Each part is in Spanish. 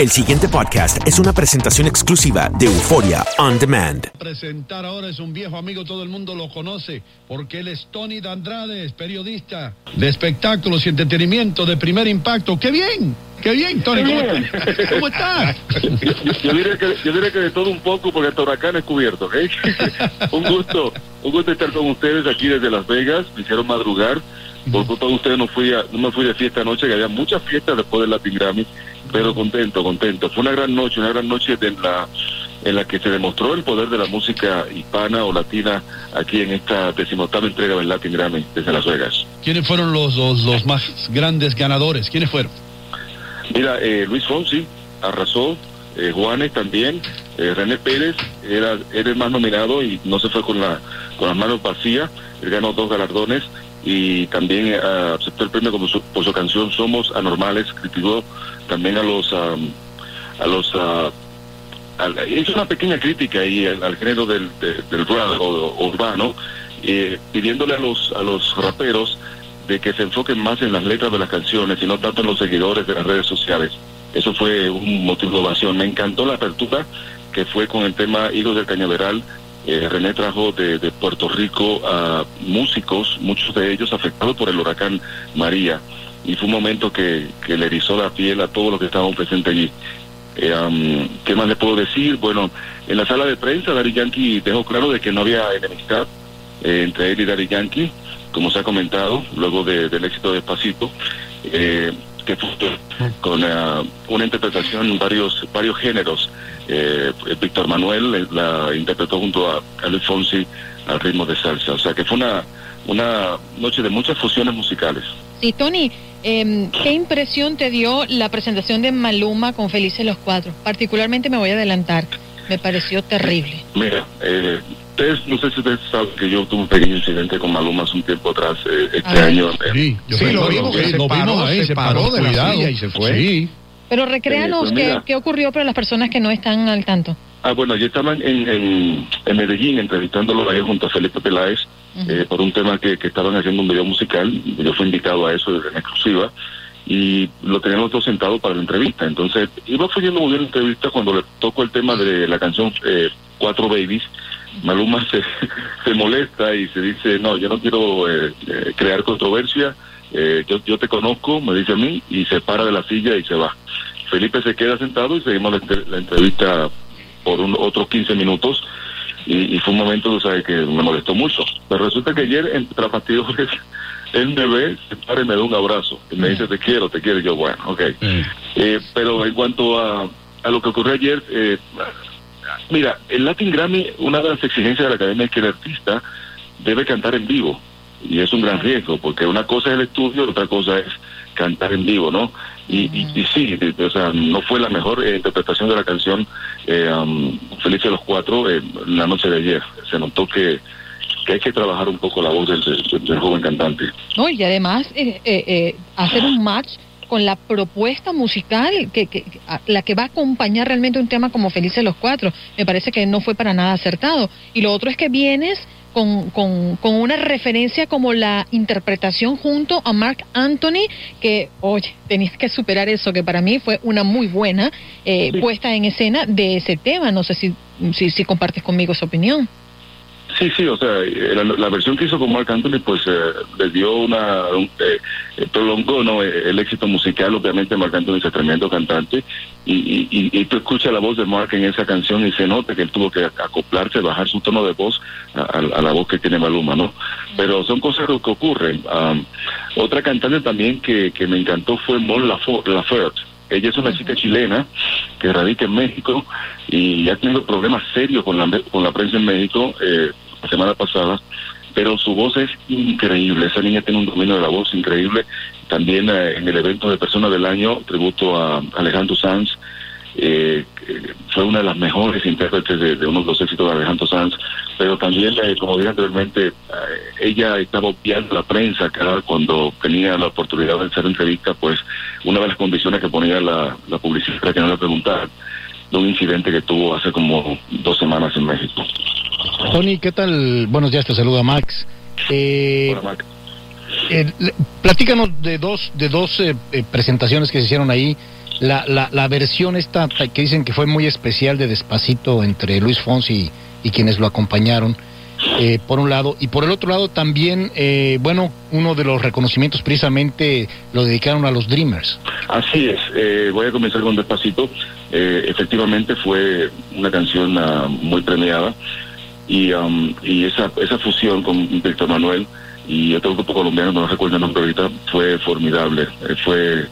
El siguiente podcast es una presentación exclusiva de Euforia On Demand. presentar ahora es un viejo amigo, todo el mundo lo conoce, porque él es Tony Dandrade, es periodista de espectáculos y entretenimiento de primer impacto. ¡Qué bien! ¡Qué bien, Tony! ¿Cómo, ¿Cómo estás? Yo diría, que, yo diría que de todo un poco, porque hasta huracán es cubierto, ¿ok? un gusto, un gusto estar con ustedes aquí desde Las Vegas, me hicieron madrugar, por culpa de ustedes no, fui a- no me fui de fiesta anoche, que había muchas fiestas después del Latin Grammy, pero contento, contento. Fue una gran noche, una gran noche de la, en la que se demostró el poder de la música hispana o latina aquí en esta decimoctava entrega del Latin Grammy desde Las Vegas. ¿Quiénes fueron los, los, los más grandes ganadores? ¿Quiénes fueron? Mira, eh, Luis Fonsi arrasó, eh, Juanes también, eh, René Pérez era, era el más nominado y no se fue con, la, con las manos vacías, él ganó dos galardones y también eh, aceptó el premio como su- por su canción Somos Anormales, criticó también a los... am, a los al- hizo una pequeña crítica ahí al, género del, de- del rap o, urbano, eh, pidiéndole a los, a los raperos de que se enfoquen más en las letras de las canciones y no tanto en los seguidores de las redes sociales. Eso fue un motivo de ovación. Me encantó la apertura que fue con el tema Higos del Cañaveral. Eh, René trajo de, Puerto Rico a músicos, muchos de ellos afectados por el huracán María. Y fue un momento que, que le erizó la piel a todos los que estaban presentes allí. Eh, ¿Qué más le puedo decir? Bueno, en la sala de prensa, Daddy Yankee dejó claro de que no había enemistad eh, entre él y Daddy Yankee, como se ha comentado, luego de- del éxito de Despacito, que fue con eh, una interpretación varios, varios géneros. Eh, Víctor Manuel eh, la interpretó junto a, a Luis Fonsi al ritmo de salsa. O sea que fue una, una noche de muchas fusiones musicales. Sí, Tony, em, ¿qué impresión te dio la presentación de Maluma con Felices los Cuatro? Particularmente me voy a adelantar, me pareció terrible. Mira, eh, ustedes, no sé si ustedes saben que yo tuve un pequeño incidente con Maluma hace un tiempo atrás, eh, este A ver. año. eh, Sí, yo Sí, lo vimos que se lo paró, vimos ahí, se se paró paró, de la silla y se fue. Sí. Pero recréanos pues qué, qué ocurrió para las personas que no están al tanto. Ah, bueno, yo estaba en, en, en Medellín entrevistándolo ahí junto a Felipe Peláez eh, por un tema que, que estaban haciendo un video musical. Yo fui invitado a eso en exclusiva y lo tenían los dos sentados para la entrevista. Entonces, iba fluyendo muy bien la entrevista cuando le tocó el tema de la canción eh, Cuatro Babies. Maluma se, se molesta y se dice, no, yo no quiero eh, eh, crear controversia, eh, yo, yo te conozco, me dice a mí, y se para de la silla y se va. Felipe se queda sentado y seguimos la, entre- la entrevista por un, otros 15 minutos y, y fue un momento tú sabes, que me molestó mucho. Pero resulta que ayer en bastidores él me ve, se para y me da un abrazo y me dice te quiero, te quiero y yo bueno, ok. Eh, pero en cuanto a, a lo que ocurrió ayer, eh, mira, el Latin Grammy, una de las exigencias de la academia es que el artista debe cantar en vivo y es un gran riesgo porque una cosa es el estudio y otra cosa es cantar en vivo, ¿no? Y, y, y sí, o sea, no fue la mejor eh, interpretación de la canción eh, um, Feliz de los Cuatro eh, la noche de ayer. Se notó que, que hay que trabajar un poco la voz del, del- del joven cantante. ¿no? Y además eh, eh, hacer un match con la propuesta musical que, que- a- la que va a acompañar realmente un tema como Felices los Cuatro. Me parece que no fue para nada acertado. Y lo otro es que vienes con, con, con una referencia como la interpretación junto a Mark Anthony, que, oye, tenías que superar eso, que para mí fue una muy buena eh, puesta en escena de ese tema. No sé si, si, si compartes conmigo esa opinión. Sí, sí, o sea, la, la versión que hizo con Mark Anthony, pues eh, le dio una. un- eh, prolongó ¿no? Eh, el éxito musical. Obviamente, Mark Anthony es un tremendo cantante. Y, y, y- y tú escuchas la voz de Mark en esa canción y se nota que él tuvo que acoplarse, bajar su tono de voz a, a- a la voz que tiene Maluma, ¿no? Pero son cosas que ocurren. Am, otra cantante también que, que me encantó fue Mon Laferte. Ella es una chica chilena que radica en México y ha tenido problemas serios con la, con la prensa en México eh, la semana pasada, pero su voz es increíble. Esa niña tiene un dominio de la voz increíble. También eh, en el evento de Persona del Año, tributo a Alejandro Sanz, eh, fue una de las mejores intérpretes de, uno de los éxitos de Alejandro Sanz, pero también, eh, como dije anteriormente, eh, ella estaba obviando la prensa cada cuando tenía la oportunidad de hacer entrevista, pues una de las condiciones que ponía la, la publicidad era que no le preguntaran de un incidente que tuvo hace como dos semanas en México. Tony, ¿qué tal? Buenos días, te saluda Max. Eh, Hola, Mac. eh, platícanos de dos, de dos eh, eh, presentaciones que se hicieron ahí. La, la, la versión esta ta- que dicen que fue muy especial de Despacito entre Luis Fonsi y, y quienes lo acompañaron, eh, por un lado. Y por el otro lado también, eh, bueno, uno de los reconocimientos precisamente lo dedicaron a los Dreamers. Así es, eh, voy a comenzar con Despacito. Eh, efectivamente fue una canción ah, muy premiada y, um, y esa, esa fusión con Víctor Manuel y otro grupo colombiano, no recuerdo el nombre ahorita, fue formidable. Eh, fue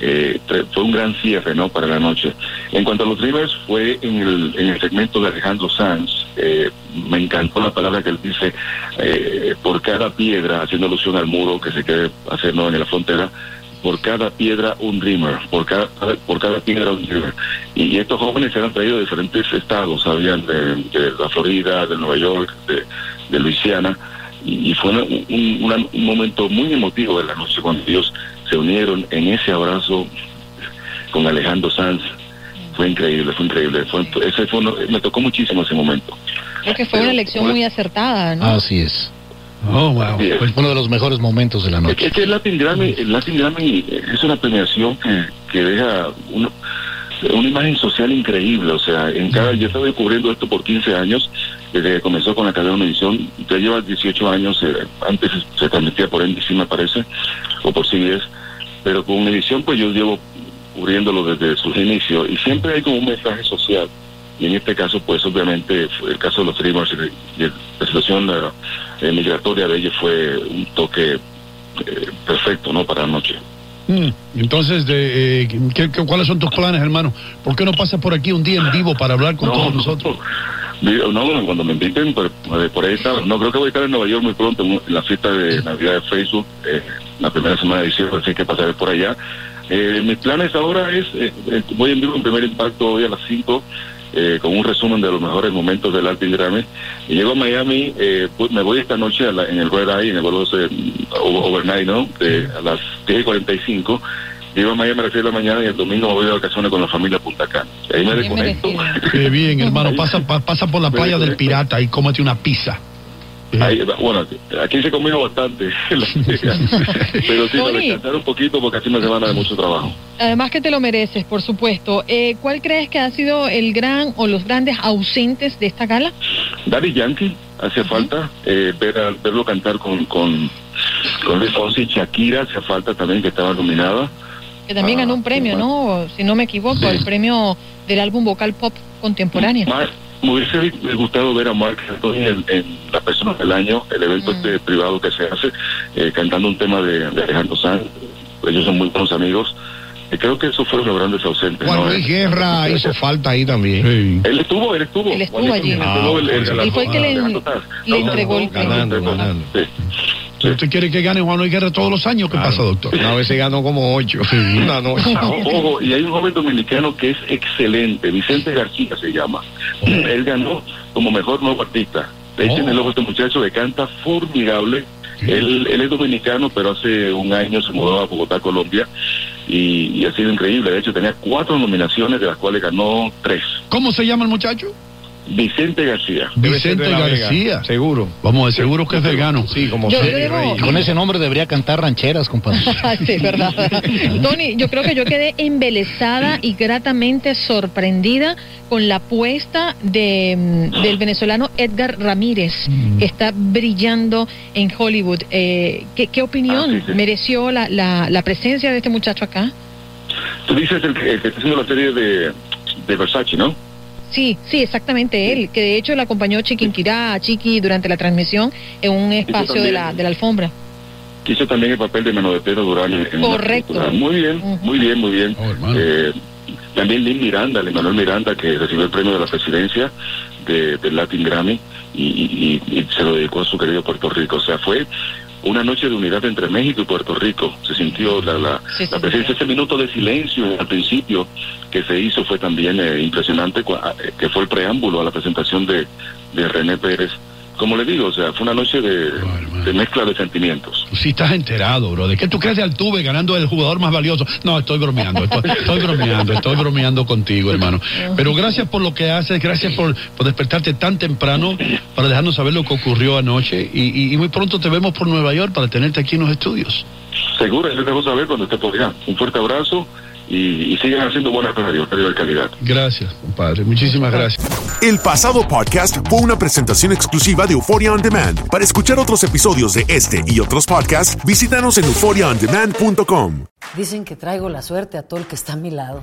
eh, fue un gran cierre ¿no? para la noche. En cuanto a los Dreamers, fue en el, en el segmento de Alejandro Sanz. Eh, me encantó la palabra que él dice, eh, por cada piedra, haciendo alusión al muro que se quiere hacer ¿no? en la frontera, por cada piedra un dreamer, por cada, por cada piedra un dreamer. Y, y estos jóvenes se han traído de diferentes estados, habían de, de la Florida, de Nueva York, de, de Luisiana, y, y fue una- un, una- un momento muy emotivo de la noche cuando ellos se unieron en ese abrazo con Alejandro Sanz. Fue increíble, fue increíble. Fue, ese fue uno- me tocó muchísimo ese momento. Creo que fue una elección muy acertada, ¿no? Así es. Oh, wow. Sí, Pues, Uno de los mejores momentos de la noche. que, es que el Latin Grammy, el Latin Grammy es una premiación que, que deja una, una imagen social increíble. O sea, en cada, yo estaba cubriendo esto por 15 años, desde que comenzó con la cadena Univisión. Ya lleva 18 años, eh, antes se transmitía por NBC, me parece, o por CBS, pero con Univisión, pues yo llevo cubriéndolo desde sus inicios y siempre hay como un mensaje social. Y en este caso, pues obviamente, el caso de los Dreamers y, la situación eh, migratoria de ellos fue un toque eh, perfecto, ¿no? Para la noche. mm, entonces, de, eh, ¿qué- qué- cuáles son tus planes, hermano? ¿Por qué no pasas por aquí un día en vivo para hablar con todos nosotros? No, bueno, cuando me inviten, por, por ahí está. No, creo que voy a estar en Nueva York muy pronto, en la fiesta de Navidad de Facebook, eh, la primera semana de diciembre, así que pasaré por allá. Eh, mis planes ahora es, eh, eh, voy en vivo en primer impacto hoy a las 5, eh, con un resumen de los mejores momentos del Latin Grammy. Y llego a Miami, eh, pues, me voy esta noche a la- en el Red Eye, en el vuelo o- overnight, ¿no? De, a las 10.45. Llego a Miami a las 6 de la mañana y el domingo me voy de vacaciones con la familia Punta Cana. Y ahí me desconecto. Qué bien, hermano. Pasa, pa- pasa por la playa del Pirata y cómete una pizza. Ahí, bueno, aquí se comió bastante. Pero sí, para Tony. descansar un poquito porque ha sido una semana de mucho trabajo. Además que te lo mereces, por supuesto. Eh, ¿Cuál crees que ha sido el gran o los grandes ausentes de esta gala? Daddy Yankee, hace falta eh, ver a- verlo cantar con, con, con Luis Fonsi y Shakira, hace falta también que estaba nominada. Que también Ah, ganó un premio, ¿no? Si no me equivoco, Sí. el premio del álbum vocal pop contemporáneo. Mar- me hubiese gustado ver a Mark Anthony en, en la persona del año, el evento Mm. este privado que se hace, eh, cantando un tema de, de Alejandro Sanz. Ellos son muy buenos amigos. Y creo que esos fueron los grandes ausentes. Juan ¿no? Luis Guerra hizo falta ahí también. Sí. Él estuvo, él estuvo. Él estuvo allí. el- Él fue el que le- le entregó el premio. Si usted quiere que gane Juan Luis Guerra todos los años, ¿qué Claro. pasa, doctor? Una vez se ganó como ocho. Una noche. Ah, Ojo, y hay un joven dominicano que es excelente, Vicente García se llama. Él ganó como mejor nuevo artista. Echen Oh. el ojo a este muchacho que canta formidable. Él, él es dominicano, pero hace un año se mudó a Bogotá, Colombia, y, y ha sido increíble. De hecho, tenía cuatro nominaciones, de las cuales ganó tres. ¿Cómo se llama el muchacho? Vicente García. Vicente García. Seguro. Vamos, de seguro que es vegano. Sí, como Yo-. Con ese nombre debería cantar rancheras, compadre. sí, verdad. Tony, yo creo que yo quedé embelesada y gratamente sorprendida con la apuesta de, mm, del venezolano Edgar Ramírez, Mm. que está brillando en Hollywood. Eh, ¿qué, qué opinión Ah, sí, sí. mereció la, la, la presencia de este muchacho acá? Tú dices el, que el que está haciendo la serie de, de Versace, ¿no? Sí, sí, exactamente él, que de hecho le acompañó Chiquinquirá a Chiqui durante la transmisión en un espacio de la, de la alfombra. Hizo también el papel de Mano de Pedro Durán en, una Correcto. Muy bien, muy bien, muy bien. Oh. Eh, también Lin Miranda, Lin Manuel Miranda, que recibió el premio de la presidencia de, del Latin Grammy y, y- y- y se lo dedicó a su querido Puerto Rico. O sea, fue una noche de unidad entre México y Puerto Rico. Se sintió la, la, Sí, sí, la sí. presencia, ese minuto de silencio al principio que se hizo fue también eh, impresionante, cua- eh, que fue el preámbulo a la presentación de, de René Pérez. Como le digo, o sea, fue una noche de, de mezcla de sentimientos. Si estás enterado, bro. ¿De qué tú crees de Altuve ganando el jugador más valioso? No, estoy bromeando, estoy, estoy bromeando, estoy bromeando contigo, hermano. Pero gracias por lo que haces, gracias por, por despertarte tan temprano para dejarnos saber lo que ocurrió anoche. Y, y- y muy pronto te vemos por Nueva York para tenerte aquí en los estudios. Seguro, yo les dejo saber cuando esté por allá. Un fuerte abrazo y, y sigan haciendo buena radio, radio de calidad. Gracias, compadre. Muchísimas gracias. El pasado podcast fue una presentación exclusiva de Euphoria On Demand. Para escuchar otros episodios de este y otros podcasts, visítanos en euphoriaondemand.com. Dicen que traigo la suerte a todo el que está a mi lado.